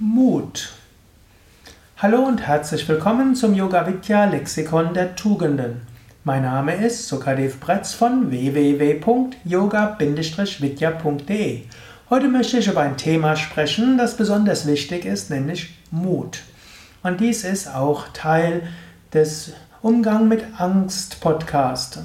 Mut. Hallo und herzlich willkommen zum Yoga Vidya Lexikon der Tugenden. Mein Name ist Sukadev Bretz von www.yoga-vidya.de. Heute möchte ich über ein Thema sprechen, das besonders wichtig ist, nämlich Mut. Und dies ist auch Teil des Umgang mit Angst Podcast.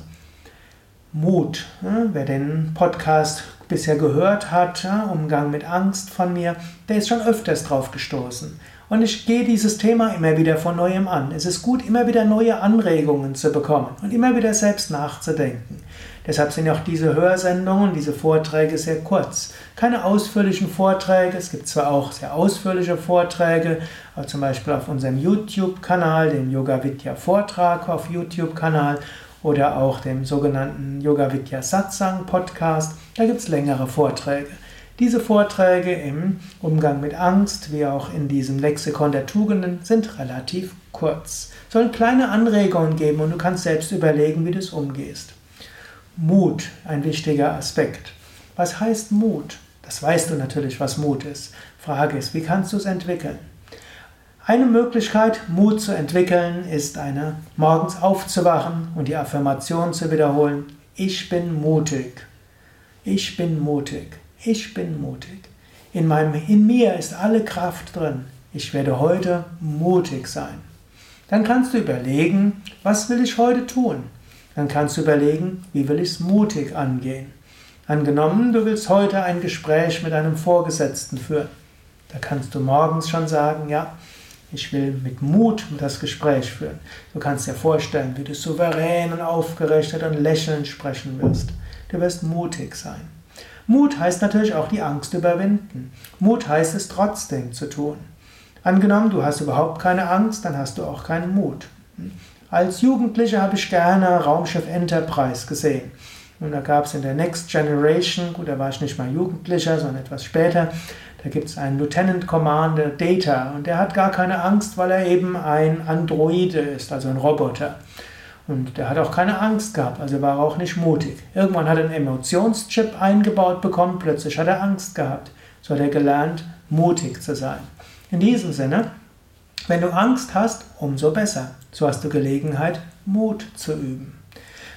Mut. Wer den Podcast bisher gehört hat, Umgang mit Angst von mir, der ist schon öfters drauf gestoßen. Und ich gehe dieses Thema immer wieder von neuem an. Es ist gut, immer wieder neue Anregungen zu bekommen und immer wieder selbst nachzudenken. Deshalb sind auch diese Hörsendungen, diese Vorträge sehr kurz. Keine ausführlichen Vorträge. Es gibt zwar auch sehr ausführliche Vorträge, zum Beispiel auf unserem YouTube-Kanal, dem Yoga Vidya Vortrag auf YouTube-Kanal oder auch dem sogenannten Yoga Vidya Satsang Podcast. Da gibt es längere Vorträge. Diese Vorträge im Umgang mit Angst, wie auch in diesem Lexikon der Tugenden, sind relativ kurz. Sollen kleine Anregungen geben und du kannst selbst überlegen, wie du es umgehst. Mut, ein wichtiger Aspekt. Was heißt Mut? Das weißt du natürlich, was Mut ist. Frage ist, wie kannst du es entwickeln? Eine Möglichkeit, Mut zu entwickeln, ist eine, morgens aufzuwachen und die Affirmation zu wiederholen. Ich bin mutig. Ich bin mutig. Ich bin mutig. In, meinem, in mir ist alle Kraft drin. Ich werde heute mutig sein. Dann kannst du überlegen, was will ich heute tun? Dann kannst du überlegen, wie will ich es mutig angehen? Angenommen, du willst heute ein Gespräch mit einem Vorgesetzten führen. Da kannst du morgens schon sagen, ja, ich will mit Mut das Gespräch führen. Du kannst dir vorstellen, wie du souverän und aufgerichtet und lächelnd sprechen wirst. Du wirst mutig sein. Mut heißt natürlich auch die Angst überwinden. Mut heißt es trotzdem zu tun. Angenommen, du hast überhaupt keine Angst, dann hast du auch keinen Mut. Als Jugendlicher habe ich gerne Raumschiff Enterprise gesehen. Und da gab es in der Next Generation, gut, da war ich nicht mal Jugendlicher, sondern etwas später, da gibt es einen Lieutenant Commander Data und der hat gar keine Angst, weil er eben ein Androide ist, also ein Roboter. Und der hat auch keine Angst gehabt, also war auch nicht mutig. Irgendwann hat er einen Emotionschip eingebaut bekommen, plötzlich hat er Angst gehabt. So hat er gelernt, mutig zu sein. In diesem Sinne, wenn du Angst hast, umso besser. So hast du Gelegenheit, Mut zu üben.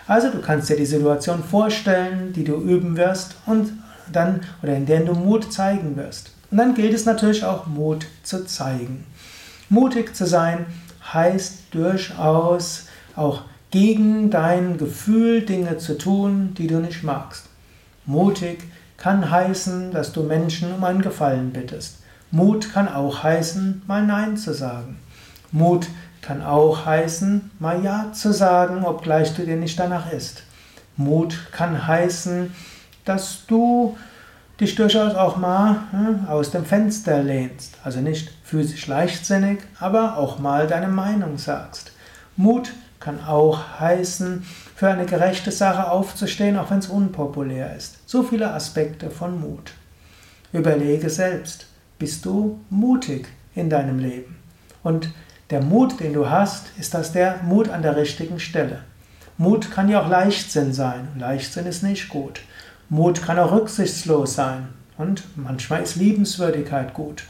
Also du kannst dir die Situation vorstellen, die du üben wirst und dann oder in der du Mut zeigen wirst. Und dann gilt es natürlich auch Mut zu zeigen. Mutig zu sein heißt durchaus auch gegen dein Gefühl Dinge zu tun, die du nicht magst. Mutig kann heißen, dass du Menschen um einen Gefallen bittest. Mut kann auch heißen, mal Nein zu sagen. Mut kann auch heißen, mal Ja zu sagen, obgleich du dir nicht danach ist. Mut kann heißen, dass du dich durchaus auch mal hm, aus dem Fenster lehnst. Also nicht physisch leichtsinnig, aber auch mal deine Meinung sagst. Mut kann auch heißen, für eine gerechte Sache aufzustehen, auch wenn es unpopulär ist. So viele Aspekte von Mut. Überlege selbst, bist du mutig in deinem Leben? Und der Mut, den du hast, ist das der Mut an der richtigen Stelle. Mut kann ja auch Leichtsinn sein. Leichtsinn ist nicht gut. Mut kann auch rücksichtslos sein. Und manchmal ist Liebenswürdigkeit gut.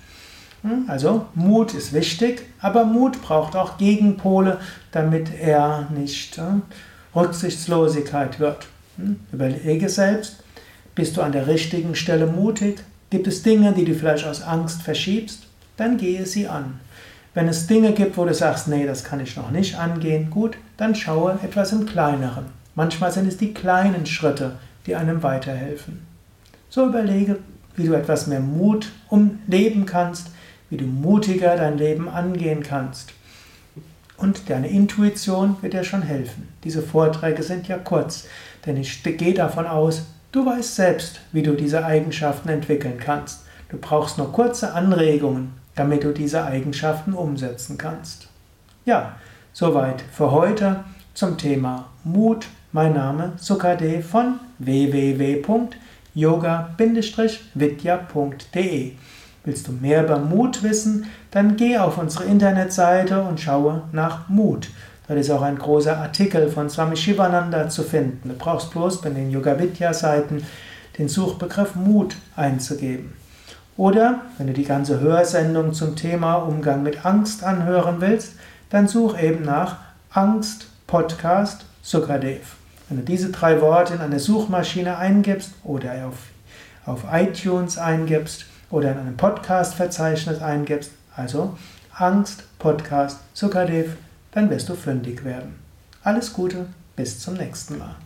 Hm, also Mut ist wichtig, aber Mut braucht auch Gegenpole, damit er nicht äh, Rücksichtslosigkeit wird. Hm, überlege selbst, bist du an der richtigen Stelle mutig? Gibt es Dinge, die du vielleicht aus Angst verschiebst? Dann gehe sie an. Wenn es Dinge gibt, wo du sagst, nee, das kann ich noch nicht angehen, gut, dann schaue etwas im Kleineren. Manchmal sind es die kleinen Schritte, die einem weiterhelfen. So überlege, wie du etwas mehr Mut umleben kannst, wie du mutiger dein Leben angehen kannst. Und deine Intuition wird dir schon helfen. Diese Vorträge sind ja kurz, denn ich gehe davon aus, du weißt selbst, wie du diese Eigenschaften entwickeln kannst. Du brauchst nur kurze Anregungen, damit du diese Eigenschaften umsetzen kannst. Ja, soweit für heute zum Thema Mut. Mein Name Sukade von www.yoga-vidya.de. Willst du mehr über Mut wissen, dann geh auf unsere Internetseite und schaue nach Mut. Dort ist auch ein großer Artikel von Swami Shivananda zu finden. Du brauchst bloß bei den Yoga Vidya Seiten den Suchbegriff Mut einzugeben. Oder wenn du die ganze Hörsendung zum Thema Umgang mit Angst anhören willst, dann such eben nach Angst Podcast Sukadev. Wenn du diese drei Worte in eine Suchmaschine eingibst oder auf, auf iTunes eingibst oder in einem Podcast-Verzeichnis eingibst, also Angst Podcast Sukadev, dann wirst du fündig werden. Alles Gute, bis zum nächsten Mal.